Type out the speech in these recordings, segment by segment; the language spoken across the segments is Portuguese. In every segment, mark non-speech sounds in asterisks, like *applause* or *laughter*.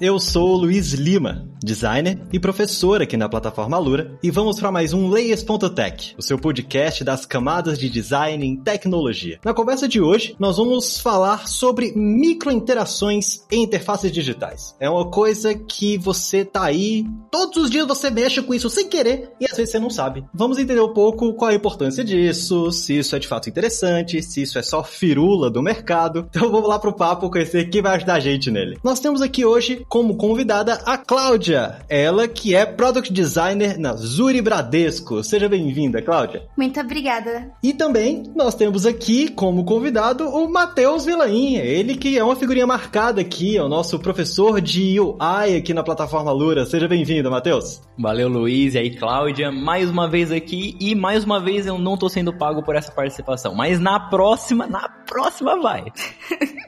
Eu sou Luiz Lima, designer e professor aqui na plataforma Lura, e vamos para mais um Layers.tech, o seu podcast das camadas de design em tecnologia. Na conversa de hoje, nós vamos falar sobre microinterações em interfaces digitais. É uma coisa que você tá aí, todos os dias você mexe com isso sem querer e às vezes você não sabe. Vamos entender um pouco qual a importância disso, se isso é de fato interessante, se isso é só firula do mercado. Então vamos lá pro papo conhecer quem vai ajudar a gente nele. Nós temos aqui hoje como convidada a Cláudia, ela que é Product Designer na Zuri Bradesco. Seja bem-vinda, Cláudia. Muito obrigada. E também nós temos aqui como convidado o Matheus Vilain, ele que é uma figurinha marcada aqui, é o nosso professor de UI aqui na plataforma Lura. Seja bem-vindo, Matheus. Valeu, Luiz, e aí, Cláudia, mais uma vez aqui, e mais uma vez eu não tô sendo pago por essa participação, mas na próxima, na próxima vai.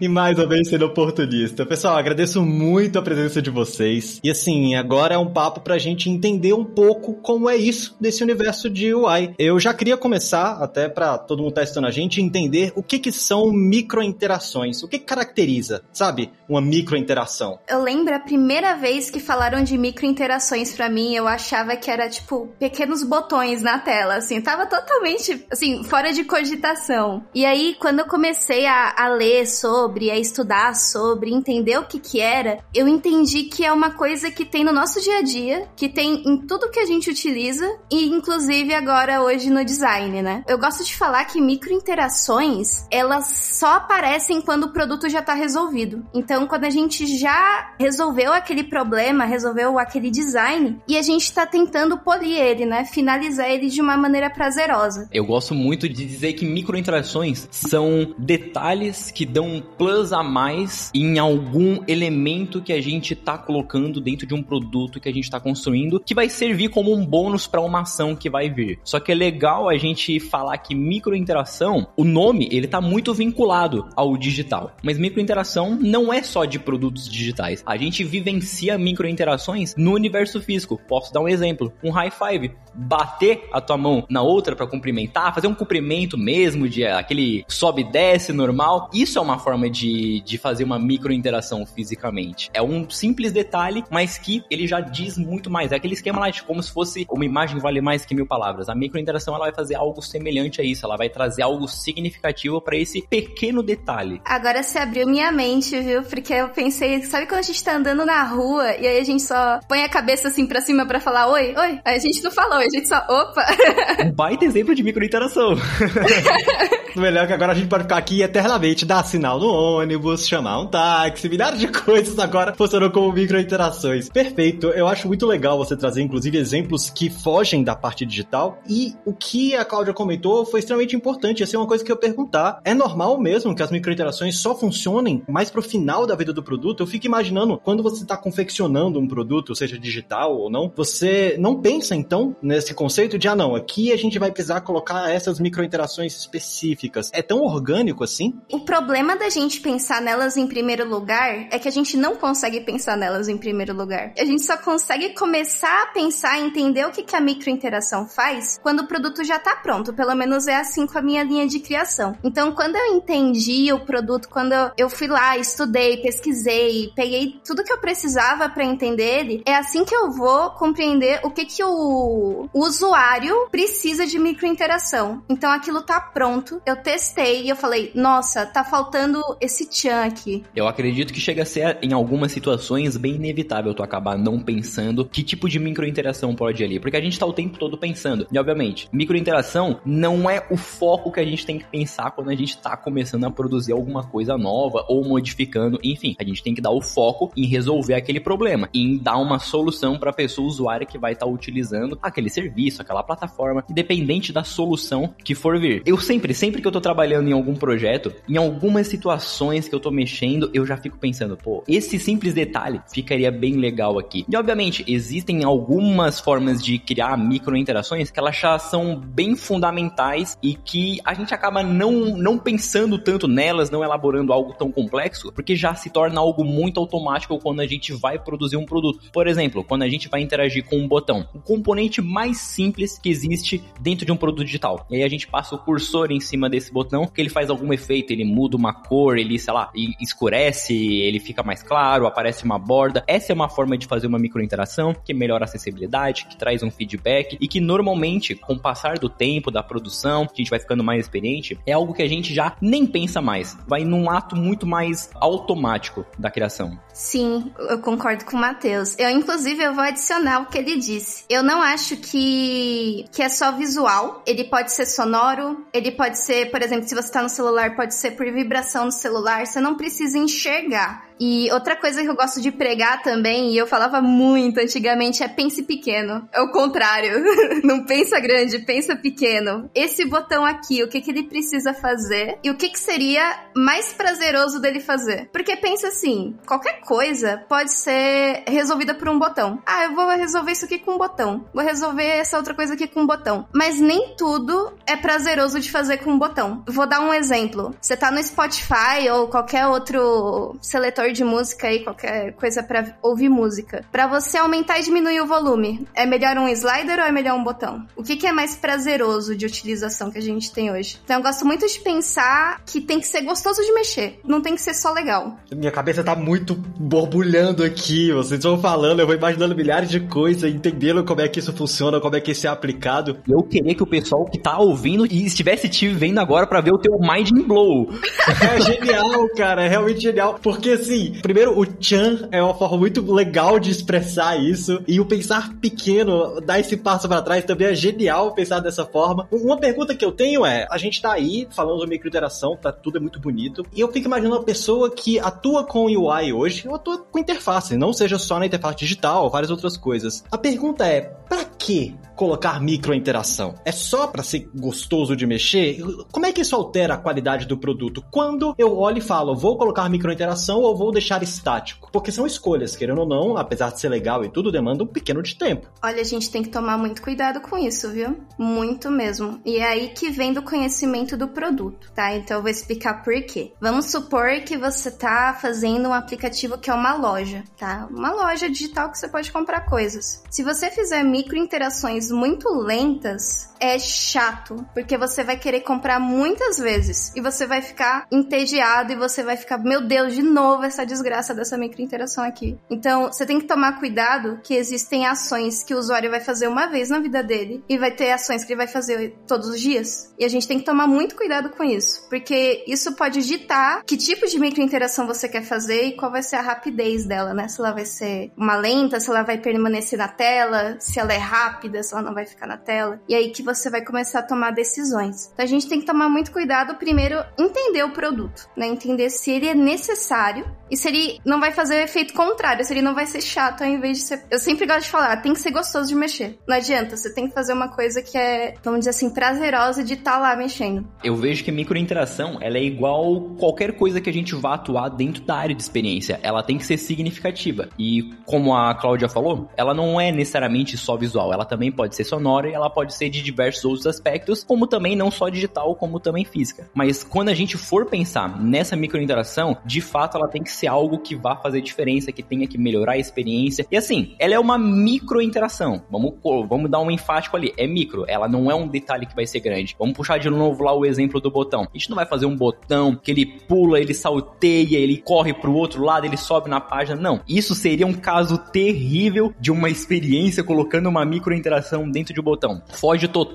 e mais uma vez sendo oportunista. Pessoal, agradeço muito a presença de vocês. E assim, agora é um papo pra gente entender um pouco como é isso desse universo de UI. Eu já queria começar, até para todo mundo testando a gente, entender o que que são microinterações. O que, que caracteriza, sabe, uma microinteração? Eu lembro a primeira vez que falaram de microinterações para mim, eu achava que era tipo pequenos botões na tela, assim, tava totalmente assim, fora de cogitação. E aí, quando eu comecei a, a ler sobre, a estudar sobre, entender o que que era, eu entendi que é uma coisa que tem no nosso dia a dia, que tem em tudo que a gente utiliza e inclusive agora hoje no design, né? Eu gosto de falar que microinterações, elas só aparecem quando o produto já tá resolvido. Então, quando a gente já resolveu aquele problema, resolveu aquele design e a gente tá tentando polir ele, né? Finalizar ele de uma maneira prazerosa. Eu gosto muito de dizer que microinterações são detalhes que dão um plus a mais em algum elemento que a gente está colocando dentro de um produto que a gente está construindo, que vai servir como um bônus para uma ação que vai vir. Só que é legal a gente falar que microinteração, o nome, ele tá muito vinculado ao digital. Mas microinteração não é só de produtos digitais. A gente vivencia microinterações no universo físico. Posso dar um exemplo, um high five, bater a tua mão na outra para cumprimentar, fazer um cumprimento mesmo de eh, aquele sobe 10 aparece normal. Isso é uma forma de, de fazer uma micro interação fisicamente. É um simples detalhe, mas que ele já diz muito mais. É aquele esquema lá de como se fosse uma imagem vale mais que mil palavras. A micro interação ela vai fazer algo semelhante a isso. Ela vai trazer algo significativo para esse pequeno detalhe. Agora se abriu minha mente, viu? Porque eu pensei, sabe quando a gente tá andando na rua e aí a gente só põe a cabeça assim pra cima para falar oi, oi? Aí a gente não falou, a gente só opa. Um baita exemplo de micro interação. *laughs* Melhor que agora a gente pode ficar aqui eternamente, dar sinal no ônibus, chamar um táxi, milhares de *laughs* coisas agora funcionam como microinterações. Perfeito, eu acho muito legal você trazer, inclusive, exemplos que fogem da parte digital. E o que a Cláudia comentou foi extremamente importante. Essa é uma coisa que eu perguntar. É normal mesmo que as microinterações só funcionem mais pro final da vida do produto? Eu fico imaginando, quando você está confeccionando um produto, seja digital ou não, você não pensa então nesse conceito de, ah, não, aqui a gente vai precisar colocar essas microinterações específicas. É tão orgânico assim? O problema da gente pensar nelas em primeiro lugar é que a gente não consegue pensar nelas em primeiro lugar. A gente só consegue começar a pensar entender o que, que a microinteração faz quando o produto já tá pronto. Pelo menos é assim com a minha linha de criação. Então, quando eu entendi o produto, quando eu fui lá, estudei, pesquisei, peguei tudo que eu precisava para entender ele, é assim que eu vou compreender o que, que o, o usuário precisa de microinteração. Então, aquilo tá pronto, eu testei e eu falei, nossa, tá faltando esse tchan aqui. Eu acredito que chega a ser, em algumas situações, bem inevitável tu acabar não pensando que tipo de microinteração pode ir ali. Porque a gente tá o tempo todo pensando. E, obviamente, microinteração não é o foco que a gente tem que pensar quando a gente tá começando a produzir alguma coisa nova ou modificando. Enfim, a gente tem que dar o foco em resolver aquele problema, em dar uma solução para a pessoa usuária que vai estar tá utilizando aquele serviço, aquela plataforma, independente da solução que for vir. Eu sempre, sempre que eu tô trabalhando em algum projeto, em algumas situações que eu tô mexendo, eu já fico pensando, pô, esse simples detalhe ficaria bem legal aqui. E obviamente, existem algumas formas de criar micro interações que elas já são bem fundamentais e que a gente acaba não, não pensando tanto nelas, não elaborando algo tão complexo, porque já se torna algo muito automático quando a gente vai produzir um produto. Por exemplo, quando a gente vai interagir com um botão, o componente mais simples que existe dentro de um produto digital. E aí a gente passa o cursor em cima desse botão, que ele faz algum efeito, ele muda uma cor, ele, sei lá, escurece, ele fica mais claro, aparece uma borda. Essa é uma forma de fazer uma microinteração que melhora a acessibilidade, que traz um feedback e que normalmente, com o passar do tempo, da produção, a gente vai ficando mais experiente, é algo que a gente já nem pensa mais. Vai num ato muito mais automático da criação. Sim, eu concordo com o Matheus. Eu, inclusive, eu vou adicionar o que ele disse. Eu não acho que, que é só visual. Ele pode ser sonoro, ele pode ser, por exemplo, se você está no celular, pode ser por vibração no celular. Você não precisa enxergar. E outra coisa que eu gosto de pregar também, e eu falava muito antigamente, é pense pequeno. É o contrário. *laughs* Não pensa grande, pensa pequeno. Esse botão aqui, o que, que ele precisa fazer e o que, que seria mais prazeroso dele fazer. Porque pensa assim, qualquer coisa pode ser resolvida por um botão. Ah, eu vou resolver isso aqui com um botão. Vou resolver essa outra coisa aqui com um botão. Mas nem tudo é prazeroso de fazer com um botão. Vou dar um exemplo. Você tá no Spotify ou qualquer outro seletor de música aí, qualquer coisa para ouvir música. Para você aumentar e diminuir o volume, é melhor um slider ou é melhor um botão? O que, que é mais prazeroso de utilização que a gente tem hoje? Então eu gosto muito de pensar que tem que ser gostoso de mexer, não tem que ser só legal. Minha cabeça tá muito borbulhando aqui, vocês vão falando, eu vou imaginando milhares de coisas, entendendo como é que isso funciona, como é que isso é aplicado. Eu queria que o pessoal que tá ouvindo e estivesse te vendo agora para ver o teu mind blow. É genial, cara, é realmente genial, porque assim, primeiro, o Chan é uma forma muito legal de expressar isso. E o pensar pequeno, dar esse passo para trás também é genial pensar dessa forma. Uma pergunta que eu tenho é: a gente tá aí falando de microinteração, tá tudo é muito bonito. E eu fico imaginando uma pessoa que atua com UI hoje, ou atua com interface, não seja só na interface digital, várias outras coisas. A pergunta é: para que colocar microinteração? É só para ser gostoso de mexer? Como é que isso altera a qualidade do produto? Quando eu olho e falo, vou colocar microinteração ou vou deixar estático? Porque são escolhas, querendo ou não, apesar de ser legal e tudo, demanda um pequeno de tempo. Olha, a gente tem que tomar muito cuidado com isso, viu? Muito mesmo. E é aí que vem do conhecimento do produto, tá? Então eu vou explicar por quê. Vamos supor que você tá fazendo um aplicativo que é uma loja, tá? Uma loja digital que você pode comprar coisas. Se você fizer microinterações muito lentas, é chato, porque você vai querer comprar muitas vezes e você vai ficar entediado e você vai ficar, meu Deus, de novo essa desgraça dessa microinteração aqui. Então, você tem que tomar cuidado que existem ações que o usuário vai fazer uma vez na vida dele e vai ter ações que ele vai fazer todos os dias. E a gente tem que tomar muito cuidado com isso, porque isso pode ditar que tipo de microinteração você quer fazer e qual vai ser a rapidez dela, né? Se ela vai ser uma lenta, se ela vai permanecer na tela, se ela é rápida, se ela não vai ficar na tela. E aí que você vai começar a tomar decisões. Então a gente tem que tomar muito cuidado primeiro entender o produto, né? Entender se ele é necessário e se ele não vai fazer o efeito contrário, se ele não vai ser chato ao invés de ser. Eu sempre gosto de falar, tem que ser gostoso de mexer. Não adianta, você tem que fazer uma coisa que é, vamos dizer assim, prazerosa de estar tá lá mexendo. Eu vejo que microinteração, ela é igual qualquer coisa que a gente vá atuar dentro da área de experiência. Ela tem que ser significativa. E como a Cláudia falou, ela não é necessariamente só visual, ela também pode ser sonora e ela pode ser de diversos outros aspectos, como também não só digital, como também física. Mas quando a gente for pensar nessa microinteração, de fato ela tem que ser algo que vá fazer diferença, que tenha que melhorar a experiência. E assim, ela é uma microinteração. Vamos, vamos dar um enfático ali. É micro, ela não é um detalhe que vai ser grande. Vamos puxar de novo lá o exemplo do botão. A gente não vai fazer um botão que ele pula, ele salteia, ele corre pro outro lado, ele sobe na página. Não. Isso seria um caso terrível de uma experiência colocando uma microinteração dentro de um botão. Foge total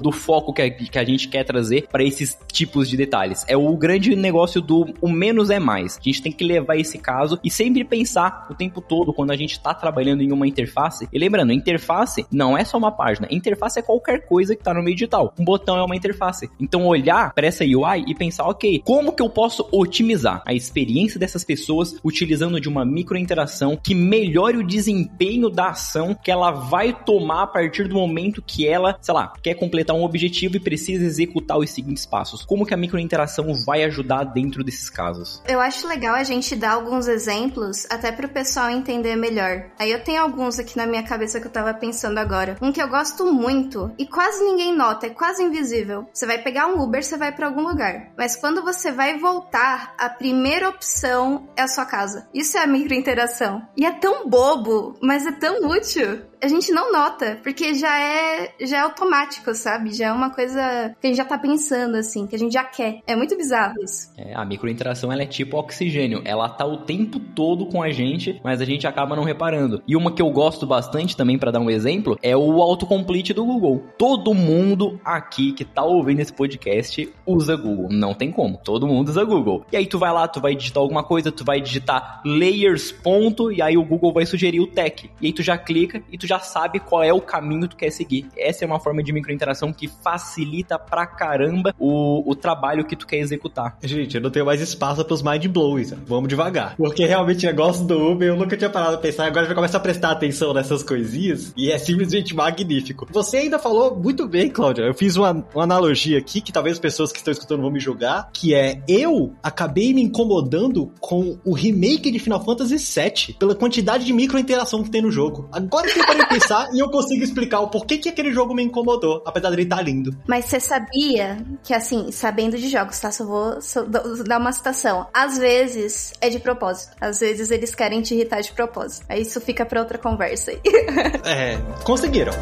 do foco que a, que a gente quer trazer para esses tipos de detalhes. É o grande negócio do o menos é mais. A gente tem que levar esse caso e sempre pensar o tempo todo quando a gente está trabalhando em uma interface. E lembrando, interface não é só uma página. Interface é qualquer coisa que está no meio digital. Um botão é uma interface. Então olhar para essa UI e pensar, ok, como que eu posso otimizar a experiência dessas pessoas utilizando de uma microinteração que melhore o desempenho da ação que ela vai tomar a partir do momento que ela, sei lá, lá, quer completar um objetivo e precisa executar os seguintes passos. Como que a microinteração vai ajudar dentro desses casos? Eu acho legal a gente dar alguns exemplos até para o pessoal entender melhor. Aí eu tenho alguns aqui na minha cabeça que eu tava pensando agora. Um que eu gosto muito e quase ninguém nota, é quase invisível. Você vai pegar um Uber, você vai para algum lugar. Mas quando você vai voltar, a primeira opção é a sua casa. Isso é a microinteração. E é tão bobo, mas é tão útil a gente não nota, porque já é, já é automático, sabe? Já é uma coisa que a gente já tá pensando, assim, que a gente já quer. É muito bizarro isso. É, a microinteração, ela é tipo oxigênio. Ela tá o tempo todo com a gente, mas a gente acaba não reparando. E uma que eu gosto bastante também, para dar um exemplo, é o autocomplete do Google. Todo mundo aqui que tá ouvindo esse podcast usa Google. Não tem como. Todo mundo usa Google. E aí tu vai lá, tu vai digitar alguma coisa, tu vai digitar layers ponto, e aí o Google vai sugerir o tech. E aí tu já clica e tu já sabe qual é o caminho que tu quer seguir. Essa é uma forma de microinteração que facilita pra caramba o, o trabalho que tu quer executar. Gente, eu não tenho mais espaço pros mind blows. Vamos devagar. Porque realmente o negócio do Uber eu nunca tinha parado a pensar. Agora já começa a prestar atenção nessas coisinhas e é simplesmente magnífico. Você ainda falou muito bem, Cláudia. Eu fiz uma, uma analogia aqui que talvez as pessoas que estão escutando vão me julgar, que é eu acabei me incomodando com o remake de Final Fantasy VII pela quantidade de microinteração que tem no jogo. Agora que parei pensar e eu consigo explicar o porquê que aquele jogo me incomodou, apesar dele estar tá lindo. Mas você sabia que, assim, sabendo de jogos, tá? Só vou só dar uma citação. Às vezes é de propósito. Às vezes eles querem te irritar de propósito. Aí isso fica pra outra conversa aí. *laughs* é, conseguiram.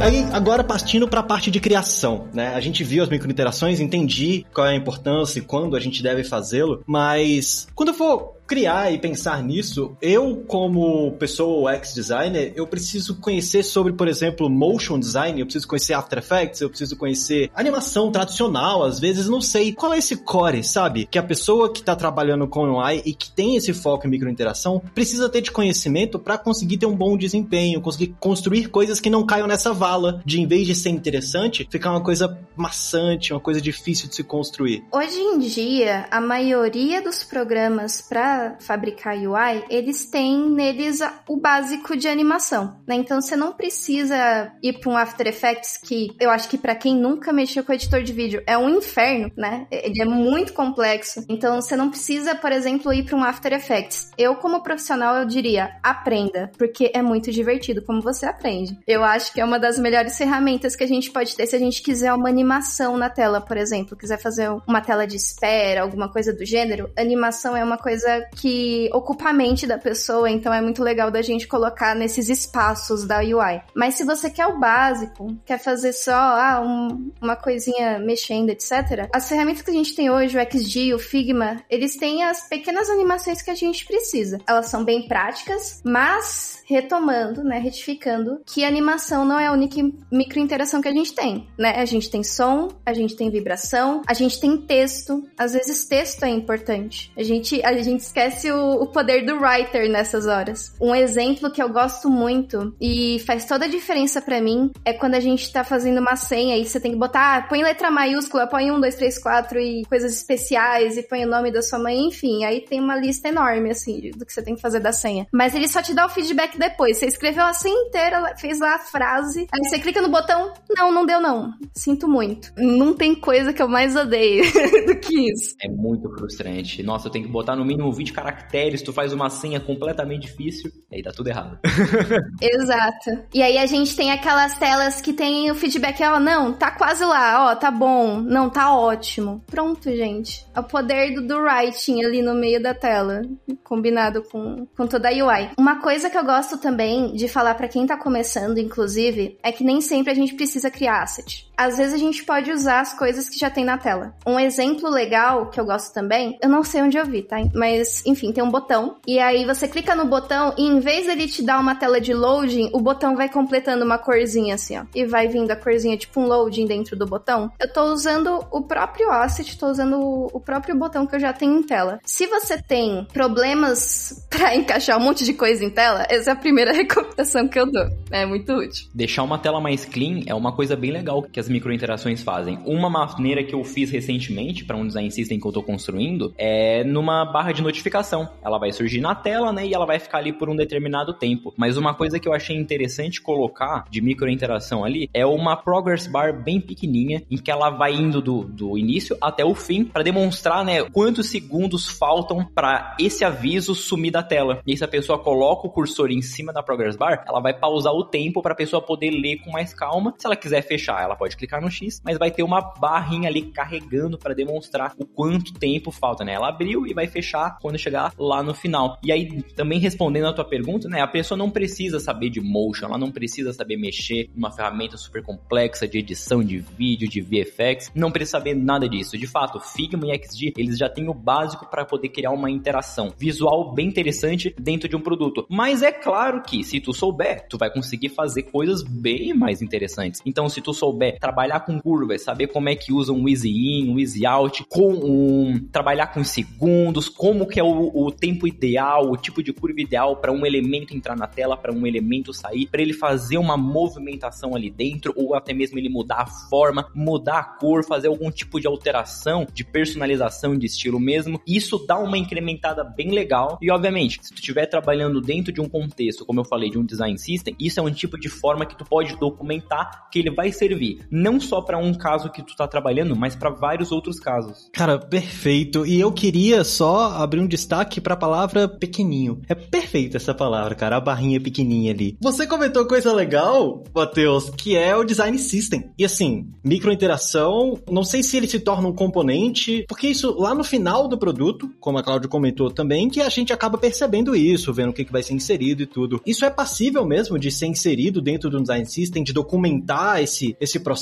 Aí, agora partindo para a parte de criação, né? A gente viu as microinterações, entendi qual é a importância e quando a gente deve fazê-lo, mas quando eu for criar e pensar nisso, eu como pessoa UX designer, eu preciso conhecer sobre, por exemplo, motion design, eu preciso conhecer After Effects, eu preciso conhecer animação tradicional, às vezes não sei qual é esse core, sabe? Que a pessoa que está trabalhando com UI e que tem esse foco em microinteração precisa ter de conhecimento para conseguir ter um bom desempenho, conseguir construir coisas que não caiam nessa vala de em vez de ser interessante, ficar uma coisa maçante, uma coisa difícil de se construir. Hoje em dia, a maioria dos programas para fabricar UI, eles têm neles o básico de animação, né? Então você não precisa ir para um After Effects que eu acho que para quem nunca mexeu com editor de vídeo é um inferno, né? Ele é muito complexo. Então você não precisa, por exemplo, ir para um After Effects. Eu como profissional eu diria, aprenda, porque é muito divertido como você aprende. Eu acho que é uma das melhores ferramentas que a gente pode ter se a gente quiser uma animação na tela, por exemplo, quiser fazer uma tela de espera, alguma coisa do gênero, animação é uma coisa que ocupa a mente da pessoa, então é muito legal da gente colocar nesses espaços da UI. Mas se você quer o básico, quer fazer só ah, um, uma coisinha mexendo, etc., as ferramentas que a gente tem hoje, o XG, o Figma, eles têm as pequenas animações que a gente precisa. Elas são bem práticas, mas retomando, né, retificando, que animação não é a única microinteração que a gente tem, né? A gente tem som, a gente tem vibração, a gente tem texto. Às vezes texto é importante. A gente, a gente esquece o, o poder do writer nessas horas. Um exemplo que eu gosto muito e faz toda a diferença para mim é quando a gente tá fazendo uma senha e você tem que botar, ah, põe letra maiúscula, põe um, dois, três, quatro e coisas especiais e põe o nome da sua mãe, enfim. Aí tem uma lista enorme, assim, do que você tem que fazer da senha. Mas ele só te dá o feedback depois. Você escreveu a senha inteira, fez lá a frase, aí você clica no botão, não, não deu não. Sinto muito. Não tem coisa que eu mais odeio *laughs* do que isso. É muito frustrante. Nossa, eu tenho que botar no mínimo 20 caracteres, tu faz uma senha completamente difícil, e aí dá tudo errado. *laughs* Exato. E aí a gente tem aquelas telas que tem o feedback, ó, não, tá quase lá, ó, tá bom, não, tá ótimo. Pronto, gente. É o poder do, do writing ali no meio da tela, combinado com, com toda a UI. Uma coisa que eu gosto também de falar para quem tá começando, inclusive, é que nem sempre a gente precisa criar asset. Às vezes a gente pode usar as coisas que já tem na tela. Um exemplo legal que eu gosto também, eu não sei onde eu vi, tá? Mas, enfim, tem um botão. E aí você clica no botão e em vez dele te dar uma tela de loading, o botão vai completando uma corzinha assim, ó. E vai vindo a corzinha tipo um loading dentro do botão. Eu tô usando o próprio asset, tô usando o próprio botão que eu já tenho em tela. Se você tem problemas *laughs* para encaixar um monte de coisa em tela, essa é a primeira *laughs* recomendação que eu dou. É muito útil. Deixar uma tela mais clean é uma coisa bem legal que as microinterações fazem. Uma maneira que eu fiz recentemente para um design system que eu tô construindo é numa barra de notificação. Ela vai surgir na tela, né? E ela vai ficar ali por um determinado tempo. Mas uma coisa que eu achei interessante colocar de micro interação ali é uma progress bar bem pequenininha, em que ela vai indo do, do início até o fim para demonstrar, né, quantos segundos faltam para esse aviso sumir da tela. E se a pessoa coloca o cursor em cima da progress bar, ela vai pausar o tempo para a pessoa poder ler com mais calma. Se ela quiser fechar, ela pode clicar no X, mas vai ter uma barrinha ali carregando para demonstrar o quanto tempo falta, né? Ela abriu e vai fechar quando chegar lá no final. E aí, também respondendo a tua pergunta, né? A pessoa não precisa saber de motion, ela não precisa saber mexer numa ferramenta super complexa de edição de vídeo, de VFX, não precisa saber nada disso. De fato, Figma e XD, eles já têm o básico para poder criar uma interação visual bem interessante dentro de um produto. Mas é claro que se tu souber, tu vai conseguir fazer coisas bem mais interessantes. Então, se tu souber trabalhar com curvas, saber como é que usa um easy in, um easy out, com um trabalhar com segundos, como que é o, o tempo ideal, o tipo de curva ideal para um elemento entrar na tela, para um elemento sair, para ele fazer uma movimentação ali dentro ou até mesmo ele mudar a forma, mudar a cor, fazer algum tipo de alteração, de personalização de estilo mesmo. Isso dá uma incrementada bem legal. E obviamente, se tu estiver trabalhando dentro de um contexto, como eu falei, de um design system, isso é um tipo de forma que tu pode documentar que ele vai servir não só para um caso que tu tá trabalhando, mas para vários outros casos. Cara, perfeito. E eu queria só abrir um destaque para a palavra pequenininho. É perfeita essa palavra, cara, a barrinha pequenininha ali. Você comentou coisa legal, Matheus, que é o design system. E assim, microinteração, não sei se ele se torna um componente, porque isso lá no final do produto, como a Cláudia comentou também, que a gente acaba percebendo isso, vendo o que, que vai ser inserido e tudo. Isso é passível mesmo de ser inserido dentro do design system, de documentar esse, esse processo.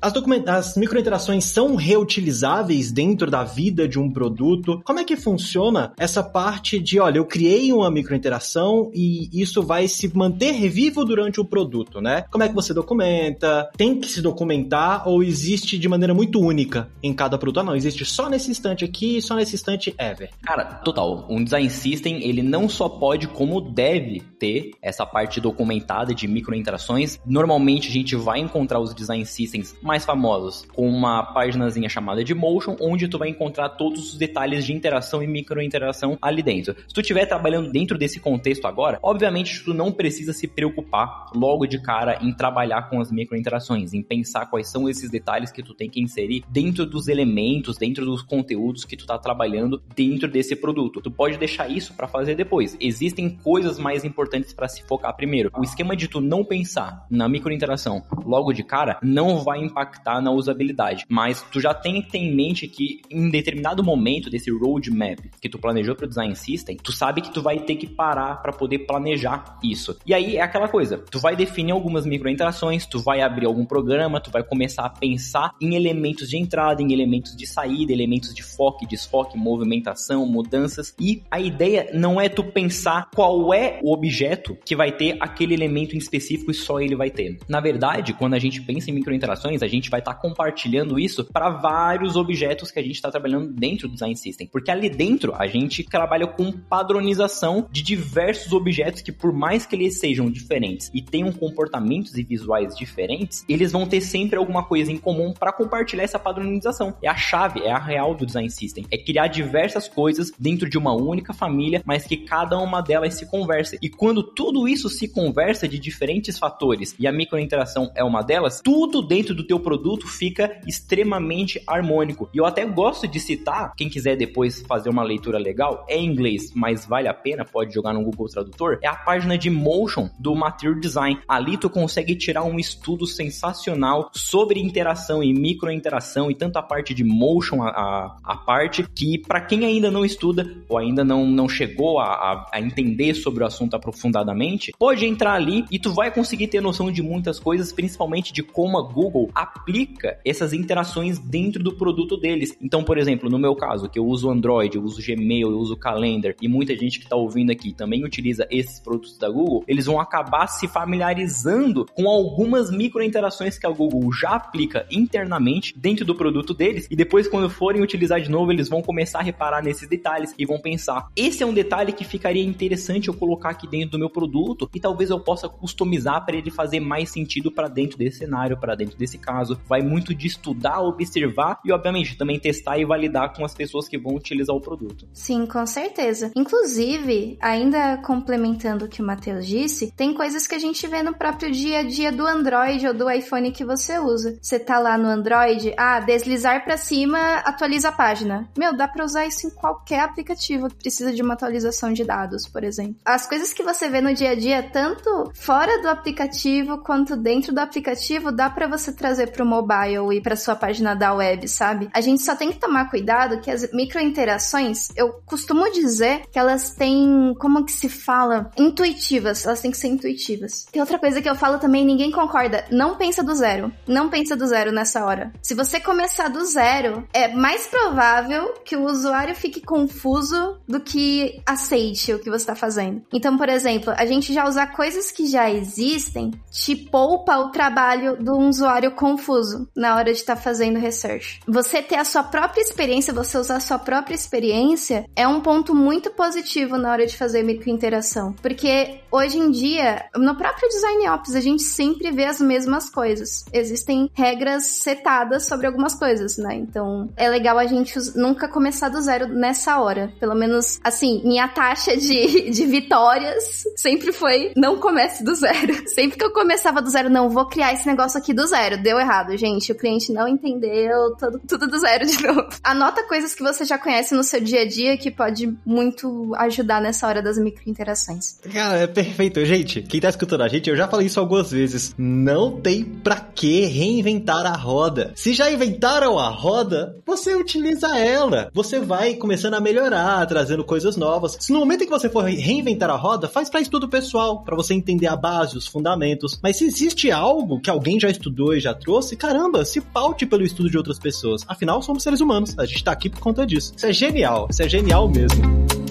As, as microinterações são reutilizáveis dentro da vida de um produto. Como é que funciona essa parte de, olha, eu criei uma microinteração e isso vai se manter vivo durante o produto, né? Como é que você documenta? Tem que se documentar ou existe de maneira muito única em cada produto? Ah, não, existe só nesse instante aqui, só nesse instante ever. Cara, total. Um design system, ele não só pode, como deve ter essa parte documentada de microinterações. Normalmente a gente vai encontrar os design systems mais famosos com uma páginazinha chamada de Motion, onde tu vai encontrar todos os detalhes de interação e microinteração ali dentro. Se tu estiver trabalhando dentro desse contexto agora, obviamente tu não precisa se preocupar logo de cara em trabalhar com as microinterações, em pensar quais são esses detalhes que tu tem que inserir dentro dos elementos, dentro dos conteúdos que tu tá trabalhando dentro desse produto. Tu pode deixar isso para fazer depois. Existem coisas mais importantes para se focar primeiro. O esquema de tu não pensar na microinteração logo de cara não vai impactar na usabilidade, mas tu já tem que ter em mente que em determinado momento desse roadmap que tu planejou para o design system, tu sabe que tu vai ter que parar para poder planejar isso. E aí é aquela coisa, tu vai definir algumas microinterações, tu vai abrir algum programa, tu vai começar a pensar em elementos de entrada, em elementos de saída, elementos de foco, desfoque, movimentação, mudanças. E a ideia não é tu pensar qual é o objeto que vai ter aquele elemento em específico e só ele vai ter. Na verdade, quando a gente pensa em microinterações, a gente vai estar tá compartilhando isso para vários objetos que a gente está trabalhando dentro do design system, porque ali dentro a gente trabalha com padronização de diversos objetos que por mais que eles sejam diferentes e tenham comportamentos e visuais diferentes, eles vão ter sempre alguma coisa em comum para compartilhar essa padronização. É a chave, é a real do design system, é criar diversas coisas dentro de uma única família, mas que cada uma delas se converse. E quando tudo isso se conversa de diferentes fatores e a microinteração é uma delas, tudo dentro do teu produto fica extremamente harmônico. E eu até gosto de citar, quem quiser depois fazer uma leitura legal, é em inglês, mas vale a pena, pode jogar no Google Tradutor, é a página de Motion do Material Design. Ali tu consegue tirar um estudo sensacional sobre interação e microinteração e tanto a parte de motion, a, a, a parte que para quem ainda não estuda ou ainda não, não chegou a, a, a entender sobre o assunto aprofundadamente, pode entrar ali e tu vai conseguir ter noção de muitas coisas, principalmente de como a Google aplica essas interações dentro do produto deles. Então, por exemplo, no meu caso, que eu uso Android, eu uso Gmail, eu uso Calendar e muita gente que está ouvindo aqui também utiliza esses produtos da Google, eles vão acabar se familiarizando com algumas microinterações que a Google já aplica internamente dentro do produto deles e depois quando forem utilizar de novo, eles vão começar a reparar nesses detalhes e vão pensar: esse é um detalhe que ficaria interessante eu colocar aqui dentro do meu produto e talvez eu possa customizar para ele fazer mais sentido para dentro desse cenário, para dentro desse caso. Vai muito de estudar, observar e obviamente também testar e validar com as pessoas que vão utilizar o produto. Sim, com certeza. Inclusive, ainda complementando o que o Matheus disse, tem coisas que a gente vê no próprio dia a dia do Android ou do iPhone que você usa. Você tá lá no Android, ah, deslizar para cima atualiza a página. Meu, dá para usar isso em qualquer aplicativo que precisa de uma atualização de dados, por exemplo. As coisas que você vê no dia a dia, tanto fora do aplicativo quanto dentro do aplicativo, dá para você trazer para o mobile e para sua página da web, sabe? A gente só tem que tomar cuidado que as microinterações, eu costumo dizer que elas têm, como que se fala? Intuitivas, elas têm que ser intuitivas. E outra coisa que eu falo também, ninguém concorda, não pensa do zero. Não pensa do zero nessa hora. Se você começar do zero, é mais provável que o usuário fique confuso do que aceite o que você está fazendo. Então, por exemplo, a gente já usar coisas que já existem te poupa o trabalho do usuário confuso na hora de estar tá fazendo research. Você ter a sua própria experiência, você usar a sua própria experiência é um ponto muito positivo na hora de fazer microinteração. Porque hoje em dia, no próprio Design Ops, a gente sempre vê as mesmas coisas. Existem regras setadas sobre algumas coisas, né? Então, é legal a gente nunca começar do zero nessa hora. Pelo menos, assim, minha taxa de, *laughs* de vitórias sempre foi não comece do zero. *laughs* Sempre que eu começava do zero, não, vou criar esse negócio aqui do zero. Deu errado, gente. O cliente não entendeu, tudo, tudo do zero de *laughs* novo. Anota coisas que você já conhece no seu dia a dia que pode muito ajudar nessa hora das microinterações. Cara, é perfeito. Gente, quem tá escutando a gente, eu já falei isso algumas vezes. Não tem pra que reinventar a roda. Se já inventaram a roda, você utiliza ela. Você vai começando a melhorar, trazendo coisas novas. Se no momento em que você for reinventar a roda, faz para estudo pessoal, para você entender a base, os fundamentos. Mas se existe algo que alguém já estudou e já trouxe, caramba, se paute pelo estudo de outras pessoas. Afinal, somos seres humanos. A gente tá aqui por conta disso. Isso é genial. Isso é genial mesmo.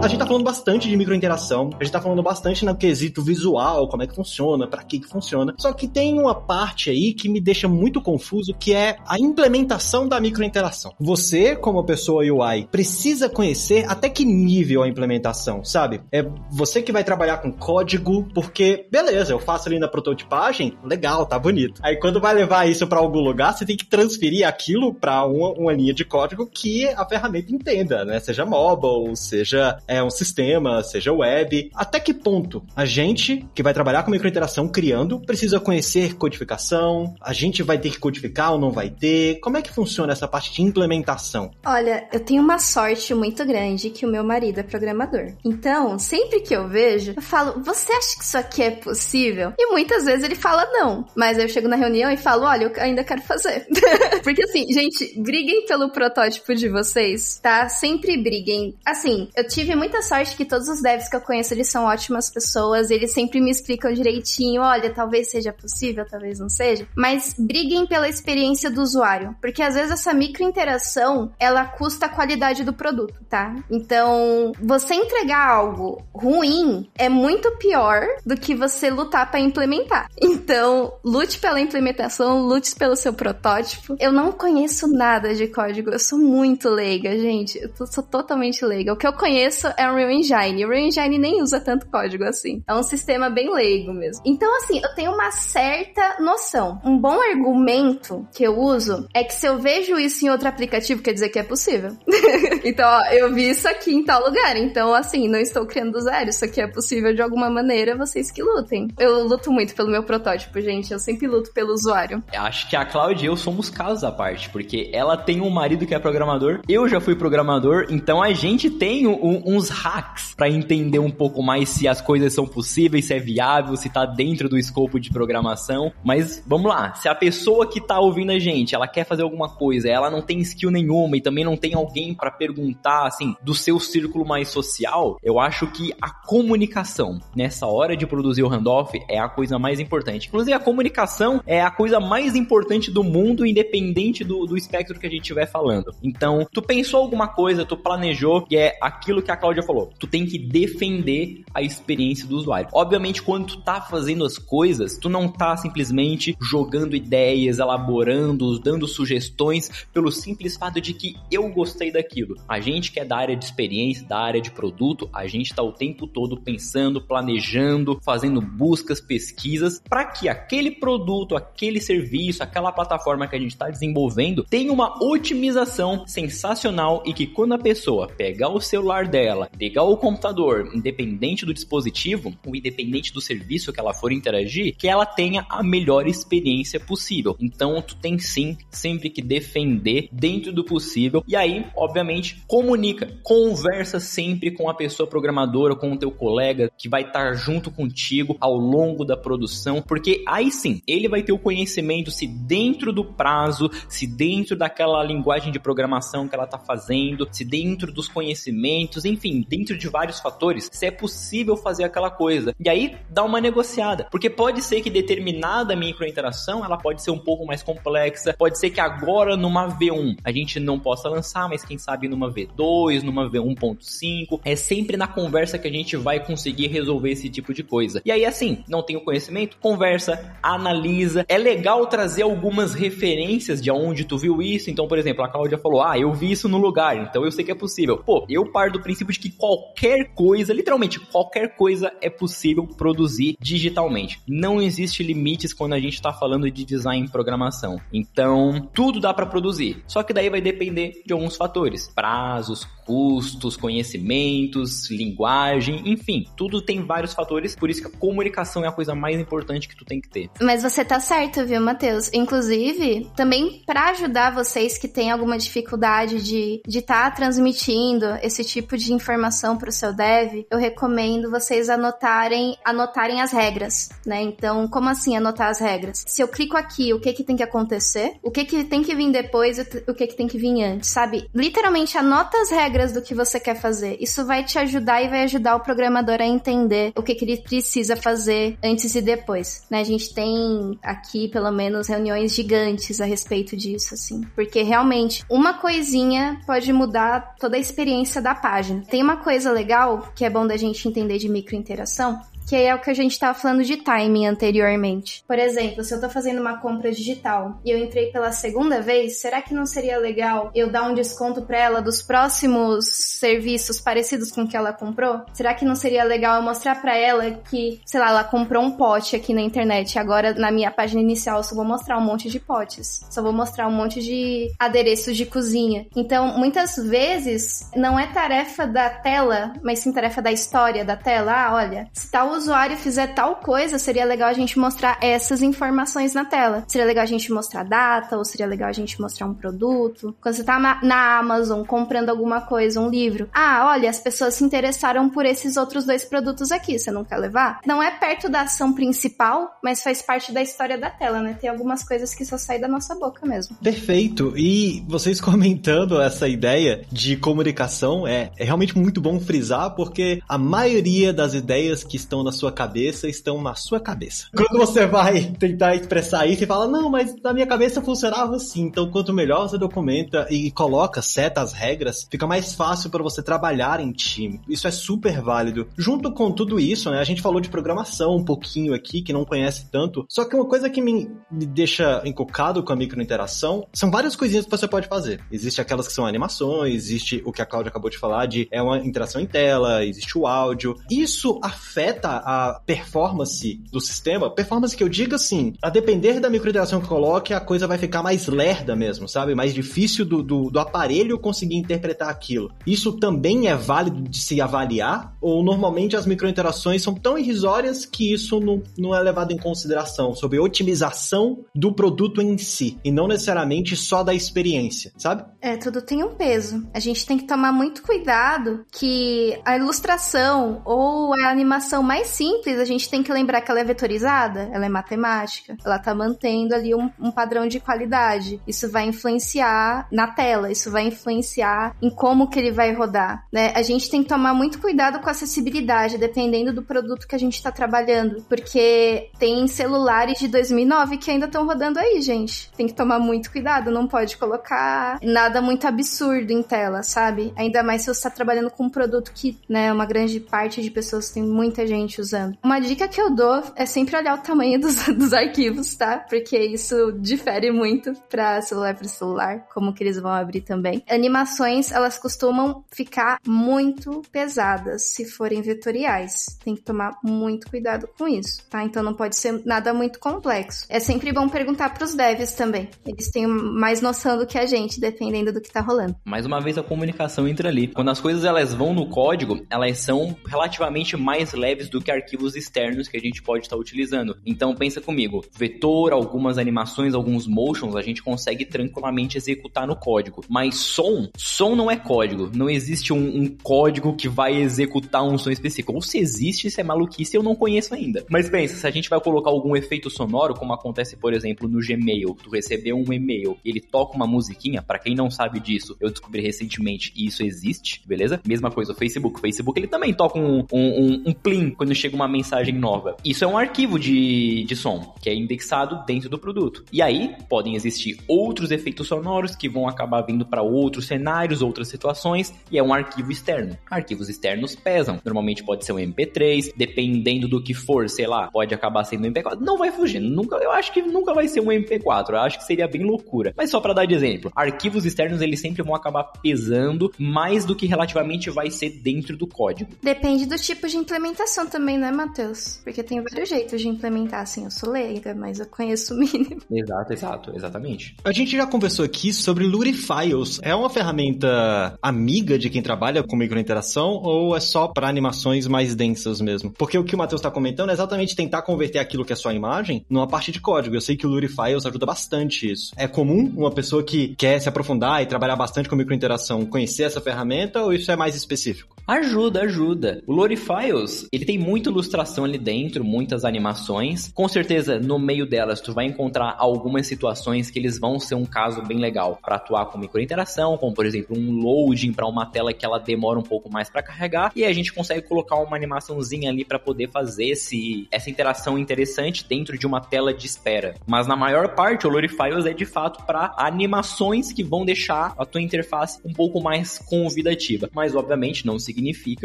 A gente tá falando bastante de microinteração, a gente tá falando bastante no quesito visual, como é que funciona, para que que funciona. Só que tem uma parte aí que me deixa muito confuso, que é a implementação da microinteração. Você, como pessoa UI, precisa conhecer até que nível a implementação, sabe? É você que vai trabalhar com código, porque beleza, eu faço ali na prototipagem, legal, tá bonito. Aí quando vai levar isso para algum lugar, você tem que transferir aquilo para uma, uma linha de código que a ferramenta entenda, né? Seja mobile, seja é, um sistema, seja web. Até que ponto a gente, que vai trabalhar com microinteração criando, precisa conhecer codificação? A gente vai ter que codificar ou não vai ter? Como é que funciona essa parte de implementação? Olha, eu tenho uma sorte muito grande que o meu marido é programador. Então, sempre que eu vejo, eu falo, você acha que isso aqui é possível? E muitas vezes ele fala não. Mas eu chego na reunião e falo, olha, eu ainda quero fazer. *laughs* Porque assim, gente, briguem pelo protótipo de vocês, tá? Sempre briguem. Assim, eu tive muita sorte que todos os devs que eu conheço, eles são ótimas pessoas, eles sempre me explicam direitinho, olha, talvez seja possível, talvez não seja, mas briguem pela experiência do usuário, porque às vezes essa micro interação, ela custa a qualidade do produto, tá? Então, você entregar algo ruim é muito pior do que você lutar para implementar. Então, lute pela implementação, lute pelo seu protótipo. Eu não conheço nada de código, eu sou muito leiga, gente. Eu sou totalmente leiga. O que eu conheço é Unreal Engine. O Unreal Engine nem usa tanto código assim. É um sistema bem leigo mesmo. Então, assim, eu tenho uma certa noção. Um bom argumento que eu uso é que se eu vejo isso em outro aplicativo, quer dizer que é possível. *laughs* então, ó, eu vi isso aqui em tal lugar. Então, assim, não estou criando do zero. Isso aqui é possível de alguma maneira, vocês que lutem. Eu luto muito pelo meu protótipo, gente. Eu sempre luto pelo usuário. Acho que a Cláudia e eu somos casos à parte, porque ela tem um marido que é programador, eu já fui programador, então a gente tem um, uns hacks para entender um pouco mais se as coisas são possíveis, se é viável, se tá dentro do escopo de programação. Mas vamos lá, se a pessoa que tá ouvindo a gente, ela quer fazer alguma coisa, ela não tem skill nenhuma e também não tem alguém para perguntar assim do seu círculo mais social, eu acho que a comunicação nessa hora de produzir o handoff é a coisa mais importante. Inclusive a comunicação é a coisa mais importante do mundo, independente do, do espectro que a gente estiver falando. Então, tu pensou alguma coisa, tu planejou, e é aquilo que a Cláudia falou, tu tem que defender a experiência do usuário. Obviamente, quando tu tá fazendo as coisas, tu não tá simplesmente jogando ideias, elaborando, dando sugestões pelo simples fato de que eu gostei daquilo. A gente que é da área de experiência, da área de produto, a gente tá o tempo todo pensando, planejando, fazendo buscas, pesquisas para que aquele produto, aquele serviço, aquela plataforma que a gente está desenvolvendo tenha uma otimização sensacional e que quando a pessoa pegar o celular dela, ligar o computador, independente do dispositivo, ou independente do serviço que ela for interagir, que ela tenha a melhor experiência possível. Então, tu tem sim sempre que defender dentro do possível e aí, obviamente, comunica, conversa sempre com a pessoa programadora, com o teu colega que vai estar junto contigo ao longo da produção, porque aí sim, ele vai ter o conhecimento se dentro do prazo, se dentro daquela linguagem de programação que ela está fazendo, se dentro dos conhecimentos, enfim, dentro de vários fatores, se é possível fazer aquela coisa. E aí dá uma negociada, porque pode ser que determinada microinteração ela pode ser um pouco mais complexa, pode ser que agora numa V1 a gente não possa lançar, mas quem sabe numa V2, numa V1.5, é sempre na conversa que a gente vai conseguir resolver esse tipo de coisa. E aí assim, não tem o conhecimento, conversa, analisa. É legal trazer algumas referências de onde tu viu isso. Então, por exemplo, a Cláudia falou: "Ah, eu vi isso no lugar, então eu sei que é possível". Pô, eu paro do princípio de que qualquer coisa, literalmente qualquer coisa é possível produzir digitalmente. Não existe limites quando a gente está falando de design e programação. Então, tudo dá para produzir. Só que daí vai depender de alguns fatores: prazos, custos, conhecimentos, linguagem, enfim, tudo tem vários fatores, por isso que a comunicação é a coisa mais importante que tu tem que ter. Mas você tá certo, viu, Matheus? Inclusive, também para ajudar vocês que têm alguma dificuldade de estar de tá transmitindo esse tipo de informação para o seu dev, eu recomendo vocês anotarem, anotarem as regras, né? Então, como assim anotar as regras? Se eu clico aqui, o que que tem que acontecer? O que que tem que vir depois? O que que tem que vir antes, sabe? Literalmente anota as regras do que você quer fazer. Isso vai te ajudar e vai ajudar o programador a entender o que, que ele precisa fazer antes e depois, né? A gente tem aqui, pelo menos, reuniões gigantes a respeito disso, assim. Porque realmente, uma coisinha pode mudar toda a experiência da página. Tem uma coisa legal que é bom da gente entender de microinteração, que é o que a gente estava falando de timing anteriormente. Por exemplo, se eu estou fazendo uma compra digital e eu entrei pela segunda vez, será que não seria legal eu dar um desconto para ela dos próximos serviços parecidos com o que ela comprou? Será que não seria legal eu mostrar para ela que, sei lá, ela comprou um pote aqui na internet, agora na minha página inicial eu só vou mostrar um monte de potes, só vou mostrar um monte de adereços de cozinha. Então, muitas vezes não é tarefa da tela, mas sim tarefa da história da tela. Ah, olha, se tal usuário fizer tal coisa, seria legal a gente mostrar essas informações na tela. Seria legal a gente mostrar data, ou seria legal a gente mostrar um produto. Quando você tá na Amazon comprando alguma coisa, um livro. Ah, olha, as pessoas se interessaram por esses outros dois produtos aqui, você não quer levar? Não é perto da ação principal, mas faz parte da história da tela, né? Tem algumas coisas que só saem da nossa boca mesmo. Perfeito. E vocês *laughs* comentando essa ideia de comunicação é, é realmente muito bom frisar, porque a maioria das ideias que estão na sua cabeça estão na sua cabeça. Quando você vai tentar expressar isso e fala, não, mas na minha cabeça funcionava assim. Então, quanto melhor você documenta e coloca, seta as regras, fica mais fácil para você trabalhar em time. Isso é super válido. Junto com tudo isso, né, a gente falou de programação um pouquinho aqui, que não conhece tanto. Só que uma coisa que me, me deixa encocado com a microinteração são várias coisinhas que você pode fazer. Existe aquelas que são animações, existe o que a Cláudia acabou de falar de é uma interação em tela, existe o áudio. Isso afeta a performance do sistema, performance que eu digo assim, a depender da microinteração que coloque, a coisa vai ficar mais lerda mesmo, sabe? Mais difícil do, do, do aparelho conseguir interpretar aquilo. Isso também é válido de se avaliar? Ou normalmente as microinterações são tão irrisórias que isso não, não é levado em consideração sobre otimização do produto em si e não necessariamente só da experiência, sabe? É, tudo tem um peso. A gente tem que tomar muito cuidado que a ilustração ou a animação mais mais simples, a gente tem que lembrar que ela é vetorizada, ela é matemática, ela tá mantendo ali um, um padrão de qualidade. Isso vai influenciar na tela, isso vai influenciar em como que ele vai rodar, né? A gente tem que tomar muito cuidado com a acessibilidade, dependendo do produto que a gente está trabalhando, porque tem celulares de 2009 que ainda estão rodando aí, gente. Tem que tomar muito cuidado, não pode colocar nada muito absurdo em tela, sabe? Ainda mais se você está trabalhando com um produto que, né, uma grande parte de pessoas tem muita gente usando. Uma dica que eu dou é sempre olhar o tamanho dos, *laughs* dos arquivos, tá? Porque isso difere muito para celular para celular, como que eles vão abrir também. Animações, elas costumam ficar muito pesadas se forem vetoriais. Tem que tomar muito cuidado com isso, tá? Então não pode ser nada muito complexo. É sempre bom perguntar para os devs também. Eles têm mais noção do que a gente, dependendo do que tá rolando. Mais uma vez a comunicação entra ali. Quando as coisas elas vão no código, elas são relativamente mais leves do que arquivos externos que a gente pode estar utilizando. Então pensa comigo, vetor, algumas animações, alguns motions, a gente consegue tranquilamente executar no código. Mas som, som não é código. Não existe um, um código que vai executar um som específico. Ou se existe, isso é maluquice, eu não conheço ainda. Mas pensa, se a gente vai colocar algum efeito sonoro, como acontece, por exemplo, no Gmail, tu recebeu um e-mail, ele toca uma musiquinha, para quem não sabe disso, eu descobri recentemente e isso existe, beleza? Mesma coisa o Facebook. O Facebook ele também toca um, um, um, um plim quando chega uma mensagem nova. Isso é um arquivo de, de som, que é indexado dentro do produto. E aí podem existir outros efeitos sonoros que vão acabar vindo para outros cenários, outras situações, e é um arquivo externo. Arquivos externos pesam. Normalmente pode ser um MP3, dependendo do que for, sei lá, pode acabar sendo um MP4. Não vai fugir. Nunca, eu acho que nunca vai ser um MP4. Eu acho que seria bem loucura. Mas só para dar de exemplo, arquivos externos eles sempre vão acabar pesando mais do que relativamente vai ser dentro do código. Depende do tipo de implementação também, né, Matheus? Porque tem vários jeitos de implementar, assim, eu sou leiga, mas eu conheço o mínimo. *laughs* Exato, exato, exatamente. A gente já conversou aqui sobre Lurifiles. É uma ferramenta amiga de quem trabalha com microinteração ou é só para animações mais densas mesmo? Porque o que o Matheus está comentando é exatamente tentar converter aquilo que é só imagem numa parte de código. Eu sei que o Lurifiles ajuda bastante isso. É comum uma pessoa que quer se aprofundar e trabalhar bastante com microinteração conhecer essa ferramenta ou isso é mais específico? Ajuda, ajuda. O Lorifiles, ele tem muita ilustração ali dentro, muitas animações. Com certeza, no meio delas, tu vai encontrar algumas situações que eles vão ser um caso bem legal para atuar com microinteração, como por exemplo um loading para uma tela que ela demora um pouco mais para carregar e a gente consegue colocar uma animaçãozinha ali para poder fazer esse, essa interação interessante dentro de uma tela de espera. Mas na maior parte, o Lorifiles é de fato para animações que vão deixar a tua interface um pouco mais convidativa. Mas obviamente não significa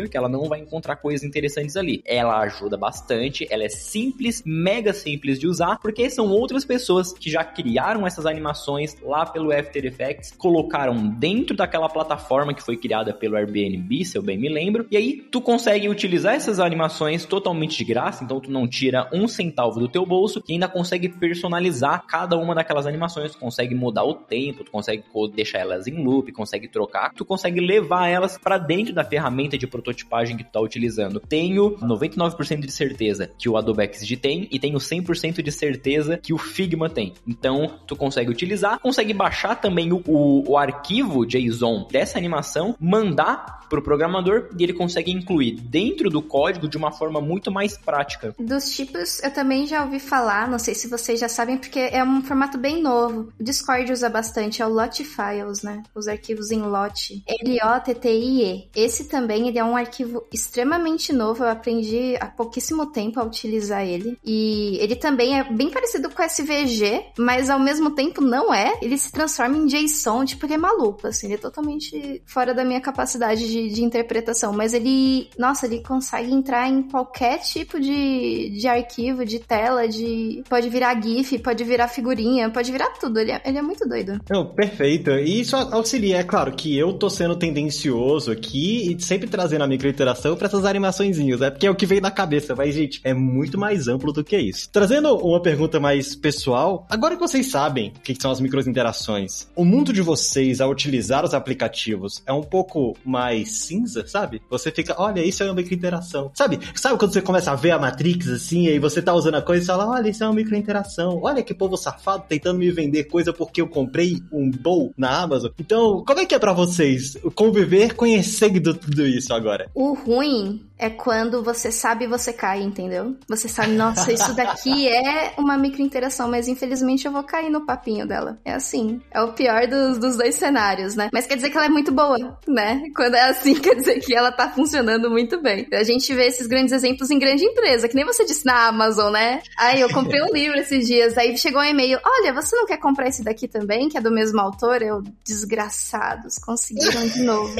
que ela não vai encontrar coisas interessantes ali. Ela ajuda bastante, ela é simples, mega simples de usar, porque são outras pessoas que já criaram essas animações lá pelo After Effects, colocaram dentro daquela plataforma que foi criada pelo Airbnb, se eu bem me lembro, e aí tu consegue utilizar essas animações totalmente de graça, então tu não tira um centavo do teu bolso e ainda consegue personalizar cada uma daquelas animações, tu consegue mudar o tempo, tu consegue deixar elas em loop, consegue trocar, tu consegue levar elas para dentro da ferramenta de prototipagem que tu tá utilizando. Tenho 99% de certeza que o Adobe XD tem e tenho 100% de certeza que o Figma tem. Então, tu consegue utilizar, consegue baixar também o, o, o arquivo JSON dessa animação, mandar pro programador e ele consegue incluir dentro do código de uma forma muito mais prática. Dos tipos, eu também já ouvi falar, não sei se vocês já sabem, porque é um formato bem novo. O Discord usa bastante, é o LOT Files, né? Os arquivos em LOT. L-O-T-T-I-E. Esse também, ele é um arquivo extremamente novo, eu aprendi há pouquíssimo tempo a utilizar ele. E ele também é bem parecido com o SVG, mas ao mesmo tempo não é. Ele se transforma em JSON, tipo, ele é maluco, assim, ele é totalmente fora da minha capacidade de, de interpretação. Mas ele, nossa, ele consegue entrar em qualquer tipo de, de arquivo, de tela, de. Pode virar GIF, pode virar figurinha, pode virar tudo. Ele é, ele é muito doido. Não, perfeito. E isso auxilia, é claro que eu tô sendo tendencioso aqui e sempre trazendo a microinteração para essas animaçõezinhas, é porque é o que veio na cabeça, mas gente, é muito mais amplo do que isso. Trazendo uma pergunta mais pessoal, agora que vocês sabem o que são as microinterações, o mundo de vocês ao utilizar os aplicativos é um pouco mais cinza, sabe? Você fica, olha, isso é uma microinteração. Sabe? Sabe quando você começa a ver a Matrix assim, aí você tá usando a coisa e fala, olha, isso é uma microinteração. Olha que povo safado tentando me vender coisa porque eu comprei um bowl na Amazon. Então, como é que é para vocês conviver conhecendo isso agora? O ruim é quando você sabe e você cai, entendeu? Você sabe, nossa, isso daqui *laughs* é uma microinteração, mas infelizmente eu vou cair no papinho dela. É assim. É o pior dos, dos dois cenários, né? Mas quer dizer que ela é muito boa, né? Quando é assim, *laughs* quer dizer que ela tá funcionando muito bem. A gente vê esses grandes exemplos em grande empresa, que nem você disse na Amazon, né? Aí eu comprei um *laughs* livro esses dias, aí chegou um e-mail: Olha, você não quer comprar esse daqui também, que é do mesmo autor? Eu, desgraçados, conseguiram de novo.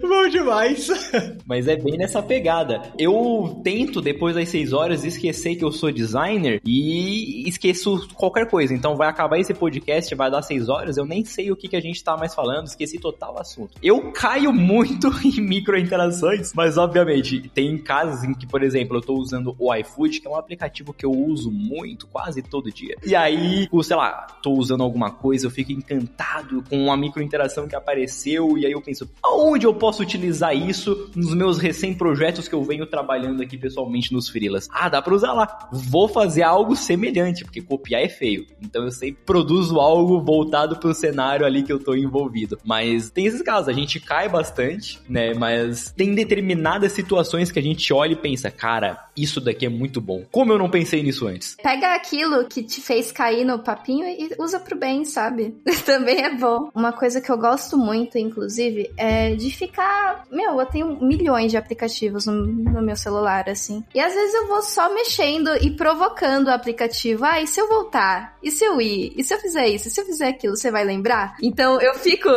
Bom demais. *laughs* Mas é bem nessa pegada. Eu tento, depois das 6 horas, esquecer que eu sou designer e esqueço qualquer coisa. Então vai acabar esse podcast, vai dar 6 horas, eu nem sei o que, que a gente tá mais falando, esqueci total o assunto. Eu caio muito *laughs* em micro interações, mas obviamente tem casos em que, por exemplo, eu tô usando o iFood, que é um aplicativo que eu uso muito, quase todo dia. E aí, sei lá, tô usando alguma coisa, eu fico encantado com uma micro interação que apareceu, e aí eu penso, aonde eu posso utilizar isso nos meus meus recém-projetos que eu venho trabalhando aqui pessoalmente nos freelas. Ah, dá pra usar lá. Vou fazer algo semelhante, porque copiar é feio. Então eu sempre produzo algo voltado pro cenário ali que eu tô envolvido. Mas tem esses casos, a gente cai bastante, né? Mas tem determinadas situações que a gente olha e pensa, cara, isso daqui é muito bom. Como eu não pensei nisso antes? Pega aquilo que te fez cair no papinho e usa pro bem, sabe? *laughs* Também é bom. Uma coisa que eu gosto muito, inclusive, é de ficar. Meu, eu tenho milhões de aplicativos no, no, meu celular, assim. E às vezes eu vou só mexendo e provocando o aplicativo. Ah, e se eu voltar? E se eu ir? E se eu fizer isso? E se eu fizer aquilo? Você vai lembrar? Então eu fico,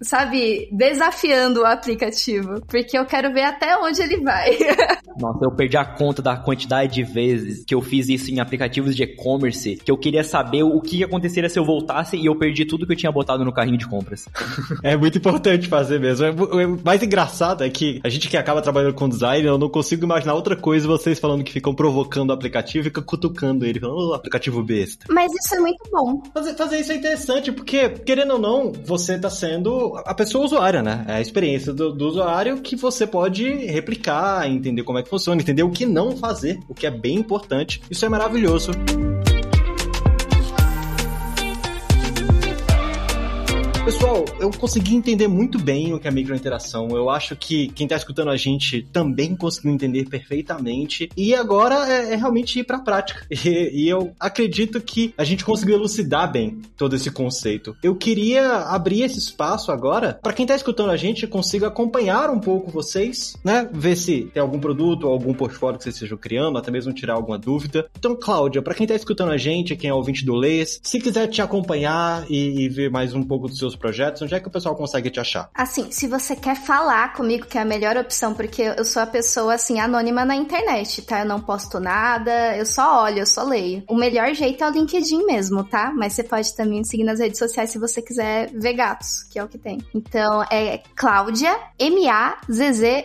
sabe, desafiando o aplicativo. Porque eu quero ver até onde ele vai. *laughs* Nossa, eu perdi a conta da quantidade de vezes que eu fiz isso em aplicativos de e-commerce, que eu queria saber o que aconteceria se eu voltasse e eu perdi tudo que eu tinha botado no carrinho de compras. É muito importante fazer mesmo. O mais engraçado é que a gente que acaba trabalhando com design, eu não consigo imaginar outra coisa vocês falando que ficam provocando o aplicativo e ficam cutucando ele, falando, oh, aplicativo besta. Mas isso é muito bom. Fazer, fazer isso é interessante, porque, querendo ou não, você tá sendo a pessoa usuária, né? É a experiência do, do usuário que você pode replicar, entender como é que funciona, entender o que não fazer, o que é bem importante. Isso é maravilhoso. Pessoal, eu consegui entender muito bem o que é microinteração. Eu acho que quem tá escutando a gente também conseguiu entender perfeitamente. E agora é, é realmente ir pra prática. *laughs* E, e, eu acredito que a gente conseguiu elucidar bem todo esse conceito. Eu queria abrir esse espaço agora para quem tá escutando a gente consiga acompanhar um pouco vocês, né? Ver se tem algum produto algum portfólio que vocês estejam criando, até mesmo tirar alguma dúvida. Então, Cláudia, para quem tá escutando a gente, quem é ouvinte do Leis, se quiser te acompanhar e, e ver mais um pouco dos seus projetos, onde é que o pessoal consegue te achar? Assim, se você quer falar comigo, que é a melhor opção, porque eu sou a pessoa, assim, anônima na internet, tá? Eu não posto nada, eu só olho, eu só leio. O melhor jeito é o LinkedIn mesmo, tá? Mas você pode também seguir nas redes sociais se você quiser ver gatos, que é o que tem. Então, é Cláudia, M-A-Z-Z-U-C-O,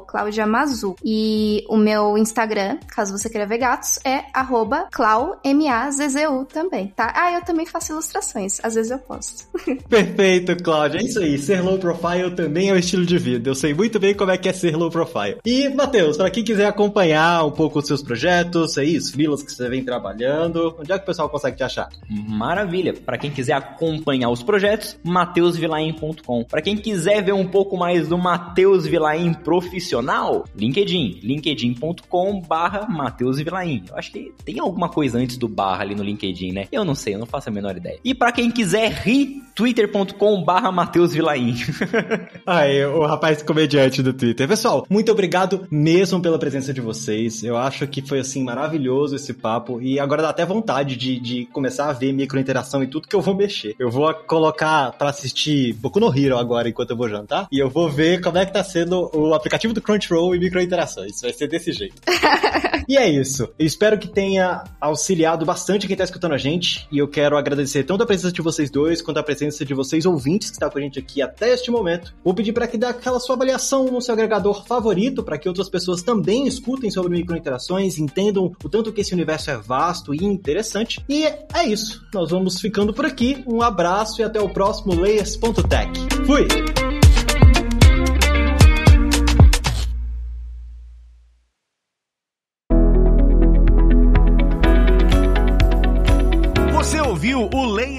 Cláudia Mazu. E o meu Instagram, caso você queira ver gatos, é arroba Clau, M-A-Z-Z-U também, tá? Ah, eu também faço ilustrações, às vezes eu posto. *laughs* Perfeito, Cláudia. É isso aí. Ser low profile também é o estilo de vida. Eu sei muito bem como é que é ser low profile. E, Matheus, para quem quiser acompanhar um pouco os seus projetos, aí, os filas que você vem trabalhando, onde é que o pessoal consegue te achar? Maravilha. Para quem quiser acompanhar os projetos, mateusvilaim.com. Para quem quiser ver um pouco mais do Matheus Vilaim profissional, LinkedIn. linkedin.com barra Matheus Vilaim. Eu acho que tem alguma coisa antes do barra ali no LinkedIn, né? Eu não sei, eu não faço a menor ideia. E para quem quiser rir, twitter.com barra Matheus Vilaim. *laughs* Aí, o rapaz comediante do Twitter. Pessoal, muito obrigado mesmo pela presença de vocês. Eu acho que foi, assim, maravilhoso esse papo. E agora dá até vontade de, de começar a ver microinteração e tudo que eu vou mexer. Eu vou colocar para assistir Boku no Hero agora enquanto eu vou jantar. E eu vou ver como é que tá sendo o aplicativo do Crunchyroll e microinterações. Vai ser desse jeito. *laughs* e é isso. Eu espero que tenha auxiliado bastante quem tá escutando a gente. E eu quero agradecer tanto a presença de vocês dois quanto a presença de vocês ouvintes que está com a gente aqui até este momento. Vou pedir para que dê aquela sua avaliação no seu agregador favorito para que outras pessoas também escutem sobre microinterações, entendam o tanto que esse universo é vasto e interessante. E é isso. Nós vamos ficando por aqui. Um abraço e até o próximo Layers.tech. Fui!